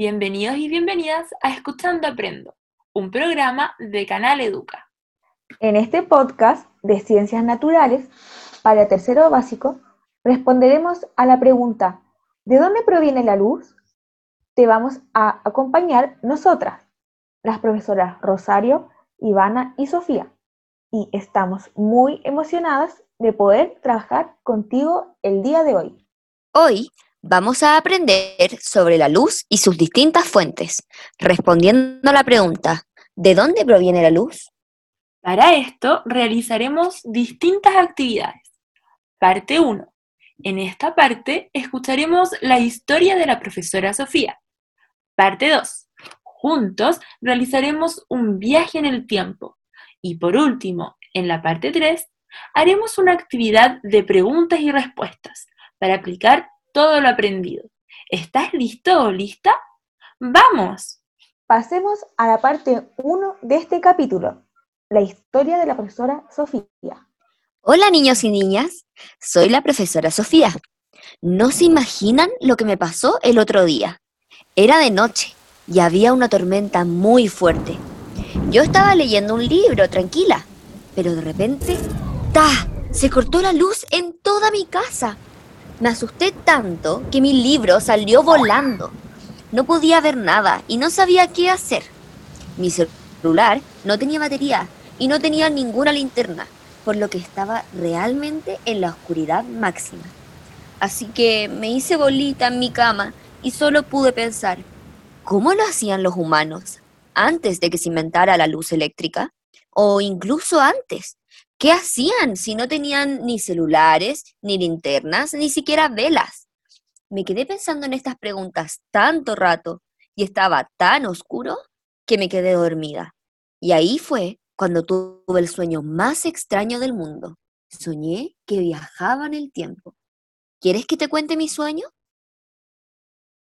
Bienvenidos y bienvenidas a Escuchando Aprendo, un programa de Canal Educa. En este podcast de Ciencias Naturales, para tercero básico, responderemos a la pregunta ¿de dónde proviene la luz? Te vamos a acompañar nosotras, las profesoras Rosario, Ivana y Sofía. Y estamos muy emocionadas de poder trabajar contigo el día de hoy. Hoy Vamos a aprender sobre la luz y sus distintas fuentes, respondiendo a la pregunta, ¿de dónde proviene la luz? Para esto realizaremos distintas actividades. Parte 1. En esta parte escucharemos la historia de la profesora Sofía. Parte 2. Juntos realizaremos un viaje en el tiempo. Y por último, en la parte 3, haremos una actividad de preguntas y respuestas para aplicar todo lo aprendido. ¿Estás listo o lista? ¡Vamos! Pasemos a la parte 1 de este capítulo, la historia de la profesora Sofía. Hola niños y niñas, soy la profesora Sofía. No se imaginan lo que me pasó el otro día. Era de noche y había una tormenta muy fuerte. Yo estaba leyendo un libro, tranquila, pero de repente, ¡ta! Se cortó la luz en toda mi casa. Me asusté tanto que mi libro salió volando. No podía ver nada y no sabía qué hacer. Mi celular no tenía batería y no tenía ninguna linterna, por lo que estaba realmente en la oscuridad máxima. Así que me hice bolita en mi cama y solo pude pensar, ¿cómo lo hacían los humanos antes de que se inventara la luz eléctrica? O incluso antes. ¿Qué hacían si no tenían ni celulares, ni linternas, ni siquiera velas? Me quedé pensando en estas preguntas tanto rato y estaba tan oscuro que me quedé dormida. Y ahí fue cuando tuve el sueño más extraño del mundo. Soñé que viajaba en el tiempo. ¿Quieres que te cuente mi sueño?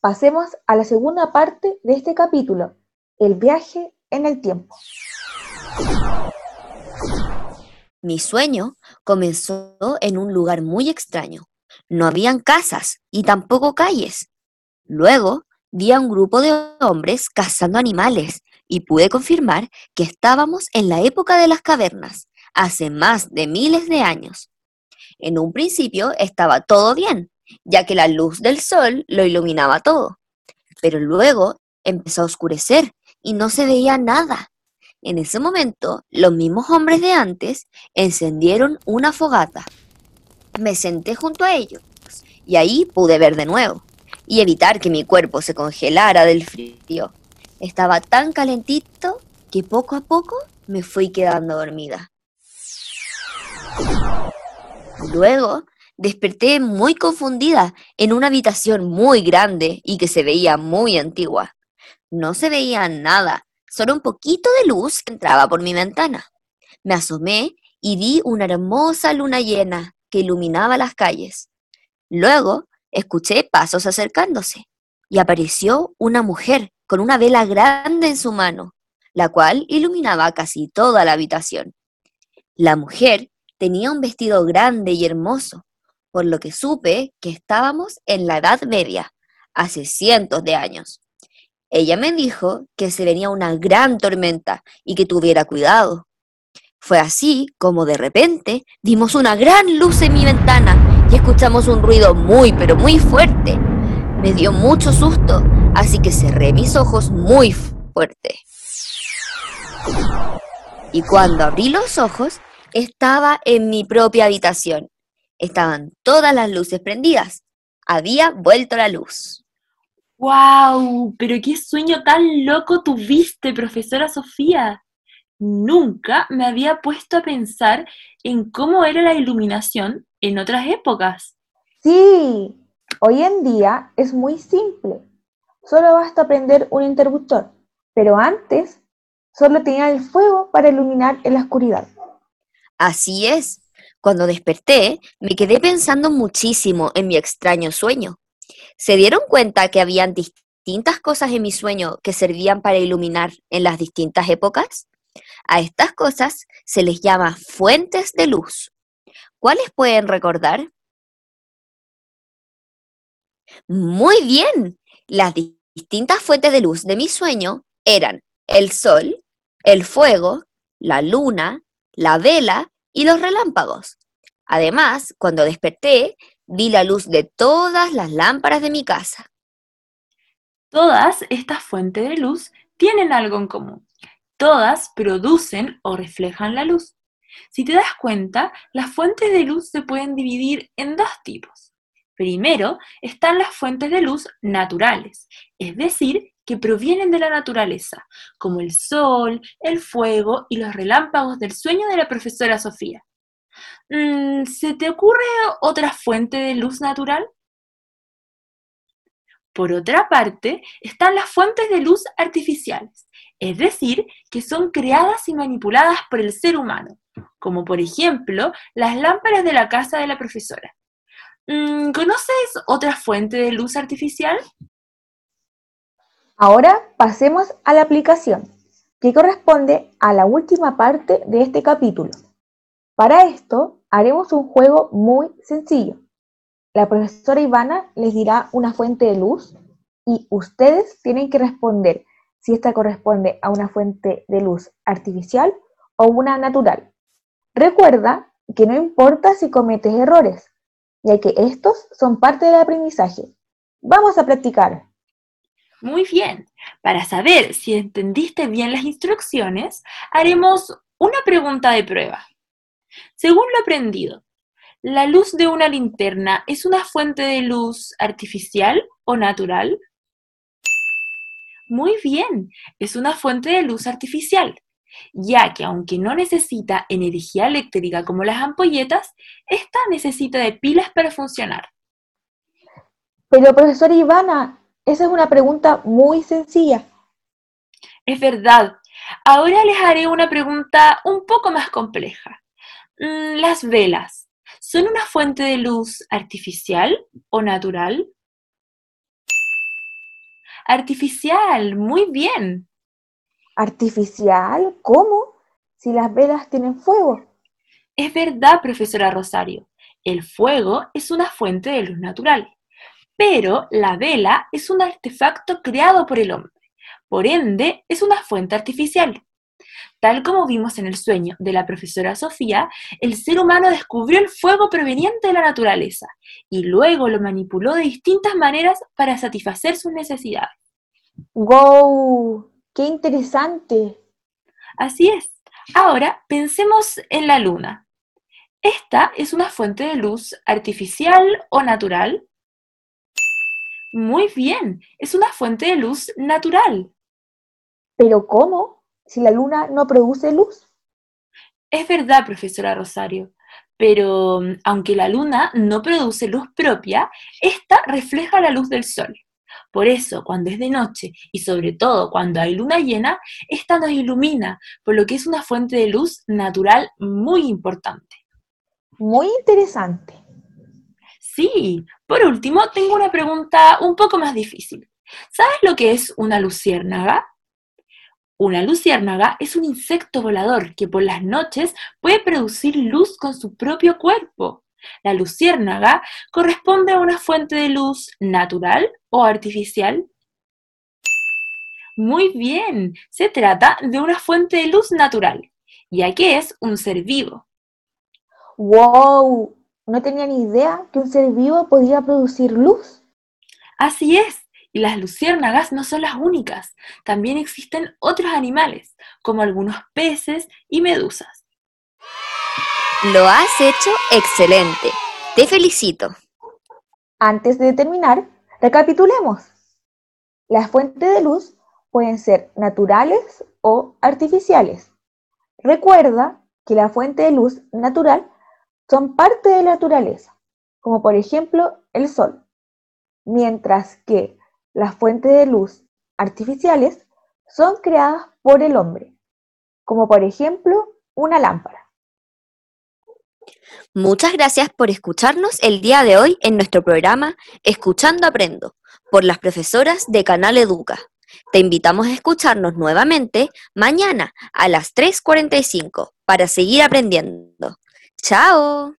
Pasemos a la segunda parte de este capítulo, el viaje en el tiempo. Mi sueño comenzó en un lugar muy extraño. No habían casas y tampoco calles. Luego vi a un grupo de hombres cazando animales y pude confirmar que estábamos en la época de las cavernas, hace más de miles de años. En un principio estaba todo bien, ya que la luz del sol lo iluminaba todo. Pero luego empezó a oscurecer y no se veía nada. En ese momento, los mismos hombres de antes encendieron una fogata. Me senté junto a ellos y ahí pude ver de nuevo y evitar que mi cuerpo se congelara del frío. Estaba tan calentito que poco a poco me fui quedando dormida. Luego desperté muy confundida en una habitación muy grande y que se veía muy antigua. No se veía nada, Solo un poquito de luz entraba por mi ventana. Me asomé y vi una hermosa luna llena que iluminaba las calles. Luego escuché pasos acercándose y apareció una mujer con una vela grande en su mano, la cual iluminaba casi toda la habitación. La mujer tenía un vestido grande y hermoso, por lo que supe que estábamos en la Edad Media, hace cientos de años. Ella me dijo que se venía una gran tormenta y que tuviera cuidado. Fue así como de repente dimos una gran luz en mi ventana y escuchamos un ruido muy pero muy fuerte. Me dio mucho susto, así que cerré mis ojos muy fuerte. Y cuando abrí los ojos, estaba en mi propia habitación. Estaban todas las luces prendidas. Había vuelto la luz. ¡Wow! Pero qué sueño tan loco tuviste, profesora Sofía. Nunca me había puesto a pensar en cómo era la iluminación en otras épocas. Sí, hoy en día es muy simple. Solo basta prender un interruptor, pero antes solo tenía el fuego para iluminar en la oscuridad. Así es. Cuando desperté, me quedé pensando muchísimo en mi extraño sueño. ¿Se dieron cuenta que habían distintas cosas en mi sueño que servían para iluminar en las distintas épocas? A estas cosas se les llama fuentes de luz. ¿Cuáles pueden recordar? Muy bien, las distintas fuentes de luz de mi sueño eran el sol, el fuego, la luna, la vela y los relámpagos. Además, cuando desperté, vi la luz de todas las lámparas de mi casa. Todas estas fuentes de luz tienen algo en común. Todas producen o reflejan la luz. Si te das cuenta, las fuentes de luz se pueden dividir en dos tipos. Primero están las fuentes de luz naturales, es decir, que provienen de la naturaleza, como el sol, el fuego y los relámpagos del sueño de la profesora Sofía. Mm, ¿Se te ocurre otra fuente de luz natural? Por otra parte, están las fuentes de luz artificiales, es decir, que son creadas y manipuladas por el ser humano, como por ejemplo las lámparas de la casa de la profesora. Mm, ¿Conoces otra fuente de luz artificial? Ahora pasemos a la aplicación, que corresponde a la última parte de este capítulo. Para esto haremos un juego muy sencillo. La profesora Ivana les dirá una fuente de luz y ustedes tienen que responder si esta corresponde a una fuente de luz artificial o una natural. Recuerda que no importa si cometes errores, ya que estos son parte del aprendizaje. Vamos a practicar. Muy bien. Para saber si entendiste bien las instrucciones, haremos una pregunta de prueba. Según lo aprendido, ¿la luz de una linterna es una fuente de luz artificial o natural? Muy bien, es una fuente de luz artificial, ya que aunque no necesita energía eléctrica como las ampolletas, esta necesita de pilas para funcionar. Pero profesora Ivana, esa es una pregunta muy sencilla. Es verdad. Ahora les haré una pregunta un poco más compleja. Mm, ¿Las velas son una fuente de luz artificial o natural? Artificial, muy bien. ¿Artificial? ¿Cómo? Si las velas tienen fuego. Es verdad, profesora Rosario. El fuego es una fuente de luz natural. Pero la vela es un artefacto creado por el hombre, por ende es una fuente artificial. Tal como vimos en el sueño de la profesora Sofía, el ser humano descubrió el fuego proveniente de la naturaleza y luego lo manipuló de distintas maneras para satisfacer sus necesidades. ¡Wow! ¡Qué interesante! Así es. Ahora pensemos en la luna. ¿Esta es una fuente de luz artificial o natural? Muy bien, es una fuente de luz natural. ¿Pero cómo? Si la luna no produce luz. Es verdad, profesora Rosario, pero mm, aunque la luna no produce luz propia, esta refleja la luz del sol. Por eso, cuando es de noche y sobre todo cuando hay luna llena, esta nos ilumina, por lo que es una fuente de luz natural muy importante. Muy interesante. Sí, por último, tengo una pregunta un poco más difícil. ¿Sabes lo que es una luciérnaga? Una luciérnaga es un insecto volador que por las noches puede producir luz con su propio cuerpo. La luciérnaga corresponde a una fuente de luz natural o artificial. Muy bien, se trata de una fuente de luz natural, ya que es un ser vivo. ¡Wow! No tenía ni idea que un ser vivo podía producir luz. Así es, y las luciérnagas no son las únicas. También existen otros animales, como algunos peces y medusas. Lo has hecho excelente. Te felicito. Antes de terminar, recapitulemos. Las fuentes de luz pueden ser naturales o artificiales. Recuerda que la fuente de luz natural son parte de la naturaleza, como por ejemplo el sol, mientras que las fuentes de luz artificiales son creadas por el hombre, como por ejemplo una lámpara. Muchas gracias por escucharnos el día de hoy en nuestro programa Escuchando Aprendo por las profesoras de Canal Educa. Te invitamos a escucharnos nuevamente mañana a las 3.45 para seguir aprendiendo. ¡Chao!